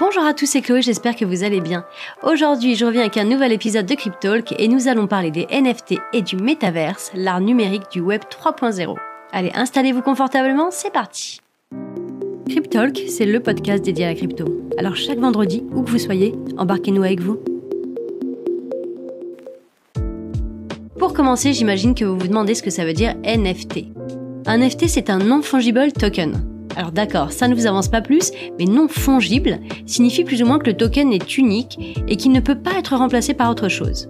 Bonjour à tous, c'est Chloé, j'espère que vous allez bien. Aujourd'hui, je reviens avec un nouvel épisode de Cryptalk et nous allons parler des NFT et du métaverse, l'art numérique du web 3.0. Allez, installez-vous confortablement, c'est parti. Cryptalk, c'est le podcast dédié à la crypto. Alors chaque vendredi, où que vous soyez, embarquez-nous avec vous. Pour commencer, j'imagine que vous vous demandez ce que ça veut dire NFT. Un NFT, c'est un non-fungible token. Alors d'accord, ça ne vous avance pas plus, mais non fongible signifie plus ou moins que le token est unique et qu'il ne peut pas être remplacé par autre chose.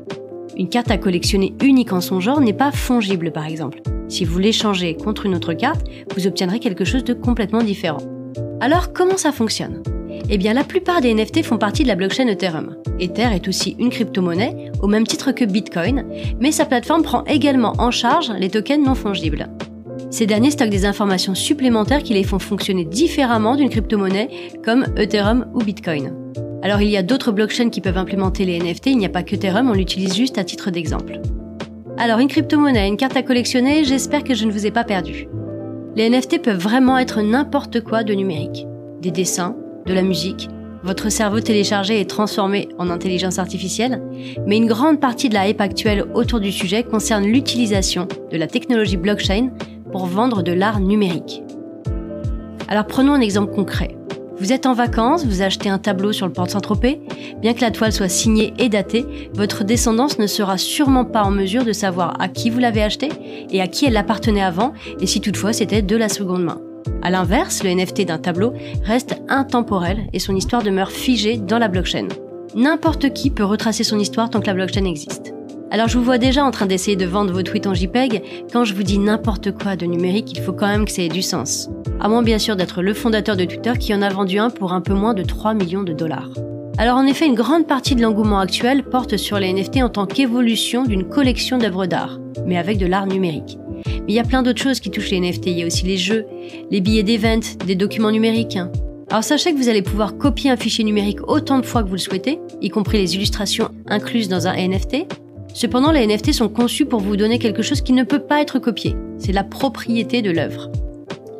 Une carte à collectionner unique en son genre n'est pas fongible par exemple. Si vous l'échangez contre une autre carte, vous obtiendrez quelque chose de complètement différent. Alors comment ça fonctionne? Eh bien la plupart des NFT font partie de la blockchain Ethereum. Ether est aussi une crypto-monnaie, au même titre que Bitcoin, mais sa plateforme prend également en charge les tokens non fongibles. Ces derniers stockent des informations supplémentaires qui les font fonctionner différemment d'une crypto-monnaie comme Ethereum ou Bitcoin. Alors il y a d'autres blockchains qui peuvent implémenter les NFT, il n'y a pas que Ethereum, on l'utilise juste à titre d'exemple. Alors une crypto-monnaie, une carte à collectionner, j'espère que je ne vous ai pas perdu. Les NFT peuvent vraiment être n'importe quoi de numérique. Des dessins, de la musique, votre cerveau téléchargé est transformé en intelligence artificielle, mais une grande partie de la hype actuelle autour du sujet concerne l'utilisation de la technologie blockchain pour vendre de l'art numérique. Alors prenons un exemple concret. Vous êtes en vacances, vous achetez un tableau sur le port de Saint-Tropez. Bien que la toile soit signée et datée, votre descendance ne sera sûrement pas en mesure de savoir à qui vous l'avez acheté et à qui elle appartenait avant et si toutefois c'était de la seconde main. A l'inverse, le NFT d'un tableau reste intemporel et son histoire demeure figée dans la blockchain. N'importe qui peut retracer son histoire tant que la blockchain existe. Alors je vous vois déjà en train d'essayer de vendre vos tweets en JPEG. Quand je vous dis n'importe quoi de numérique, il faut quand même que ça ait du sens. À moins bien sûr d'être le fondateur de Twitter qui en a vendu un pour un peu moins de 3 millions de dollars. Alors en effet, une grande partie de l'engouement actuel porte sur les NFT en tant qu'évolution d'une collection d'œuvres d'art, mais avec de l'art numérique. Mais il y a plein d'autres choses qui touchent les NFT. Il y a aussi les jeux, les billets d'event, des documents numériques. Alors sachez que vous allez pouvoir copier un fichier numérique autant de fois que vous le souhaitez, y compris les illustrations incluses dans un NFT, Cependant, les NFT sont conçus pour vous donner quelque chose qui ne peut pas être copié. C'est la propriété de l'œuvre.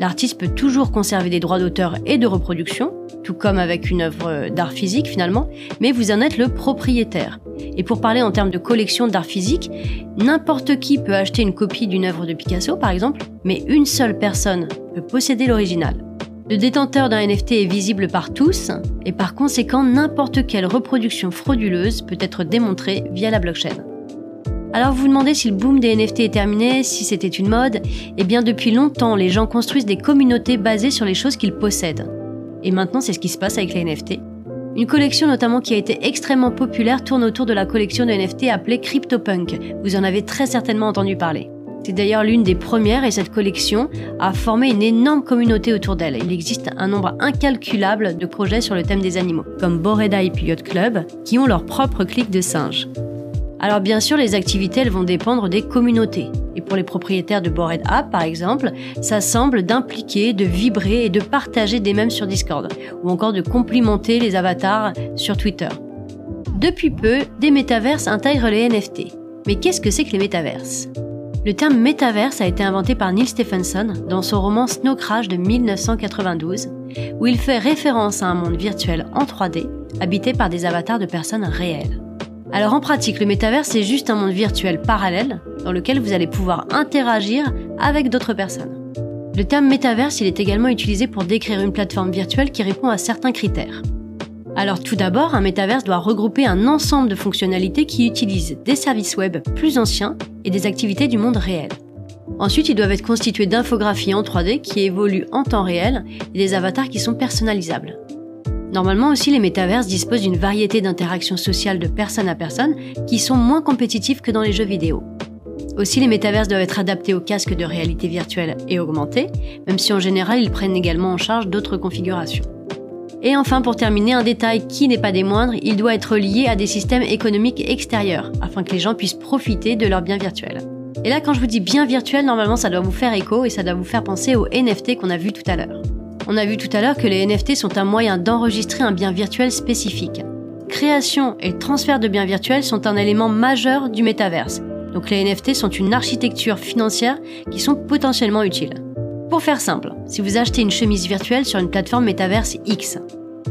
L'artiste peut toujours conserver des droits d'auteur et de reproduction, tout comme avec une œuvre d'art physique finalement, mais vous en êtes le propriétaire. Et pour parler en termes de collection d'art physique, n'importe qui peut acheter une copie d'une œuvre de Picasso par exemple, mais une seule personne peut posséder l'original. Le détenteur d'un NFT est visible par tous et par conséquent n'importe quelle reproduction frauduleuse peut être démontrée via la blockchain. Alors vous vous demandez si le boom des NFT est terminé, si c'était une mode? Eh bien depuis longtemps, les gens construisent des communautés basées sur les choses qu'ils possèdent. Et maintenant c'est ce qui se passe avec les NFT. Une collection notamment qui a été extrêmement populaire tourne autour de la collection de NFT appelée CryptoPunk. Vous en avez très certainement entendu parler. C'est d'ailleurs l'une des premières et cette collection a formé une énorme communauté autour d'elle. Il existe un nombre incalculable de projets sur le thème des animaux, comme Bored Ape Yacht Club, qui ont leur propre clique de singes. Alors bien sûr, les activités elles vont dépendre des communautés. Et pour les propriétaires de Bored App, par exemple, ça semble d'impliquer, de vibrer et de partager des mèmes sur Discord, ou encore de complimenter les avatars sur Twitter. Depuis peu, des métaverses intègrent les NFT. Mais qu'est-ce que c'est que les métaverses? Le terme métaverse a été inventé par Neil Stephenson dans son roman Snow Crash de 1992, où il fait référence à un monde virtuel en 3D, habité par des avatars de personnes réelles. Alors en pratique, le métavers, c'est juste un monde virtuel parallèle dans lequel vous allez pouvoir interagir avec d'autres personnes. Le terme métaverse, il est également utilisé pour décrire une plateforme virtuelle qui répond à certains critères. Alors tout d'abord, un métaverse doit regrouper un ensemble de fonctionnalités qui utilisent des services web plus anciens et des activités du monde réel. Ensuite, ils doivent être constitués d'infographies en 3D qui évoluent en temps réel et des avatars qui sont personnalisables. Normalement aussi, les métaverses disposent d'une variété d'interactions sociales de personne à personne qui sont moins compétitives que dans les jeux vidéo. Aussi, les métaverses doivent être adaptés aux casques de réalité virtuelle et augmentée, même si en général, ils prennent également en charge d'autres configurations. Et enfin, pour terminer, un détail qui n'est pas des moindres, il doit être lié à des systèmes économiques extérieurs, afin que les gens puissent profiter de leurs biens virtuels. Et là, quand je vous dis bien virtuel, normalement, ça doit vous faire écho et ça doit vous faire penser aux NFT qu'on a vu tout à l'heure. On a vu tout à l'heure que les NFT sont un moyen d'enregistrer un bien virtuel spécifique. Création et transfert de biens virtuels sont un élément majeur du métaverse. Donc les NFT sont une architecture financière qui sont potentiellement utiles. Pour faire simple, si vous achetez une chemise virtuelle sur une plateforme métaverse X,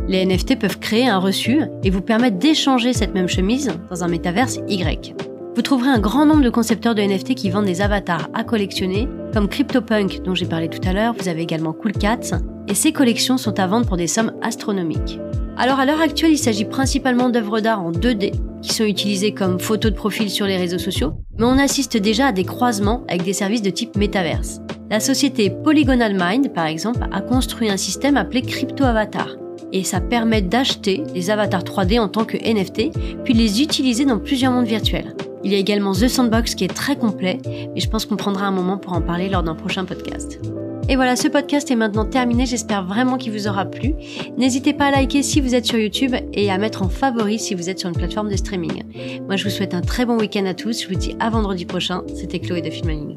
Les NFT peuvent créer un reçu et vous permettre d'échanger cette même chemise dans un métaverse Y. Vous trouverez un grand nombre de concepteurs de NFT qui vendent des avatars à collectionner, comme CryptoPunk dont j'ai parlé tout à l'heure, vous avez également Cool Cats, et ces collections sont à vendre pour des sommes astronomiques. Alors à l'heure actuelle, il s'agit principalement d'œuvres d'art en 2D, qui sont utilisées comme photos de profil sur les réseaux sociaux, mais on assiste déjà à des croisements avec des services de type métaverse. La société Polygonal Mind, par exemple, a construit un système appelé Crypto Avatar, et ça permet d'acheter des avatars 3D en tant que NFT, puis les utiliser dans plusieurs mondes virtuels. Il y a également The Sandbox qui est très complet, mais je pense qu'on prendra un moment pour en parler lors d'un prochain podcast. Et voilà, ce podcast est maintenant terminé, j'espère vraiment qu'il vous aura plu. N'hésitez pas à liker si vous êtes sur YouTube et à mettre en favori si vous êtes sur une plateforme de streaming. Moi je vous souhaite un très bon week-end à tous, je vous dis à vendredi prochain, c'était Chloé de Filming.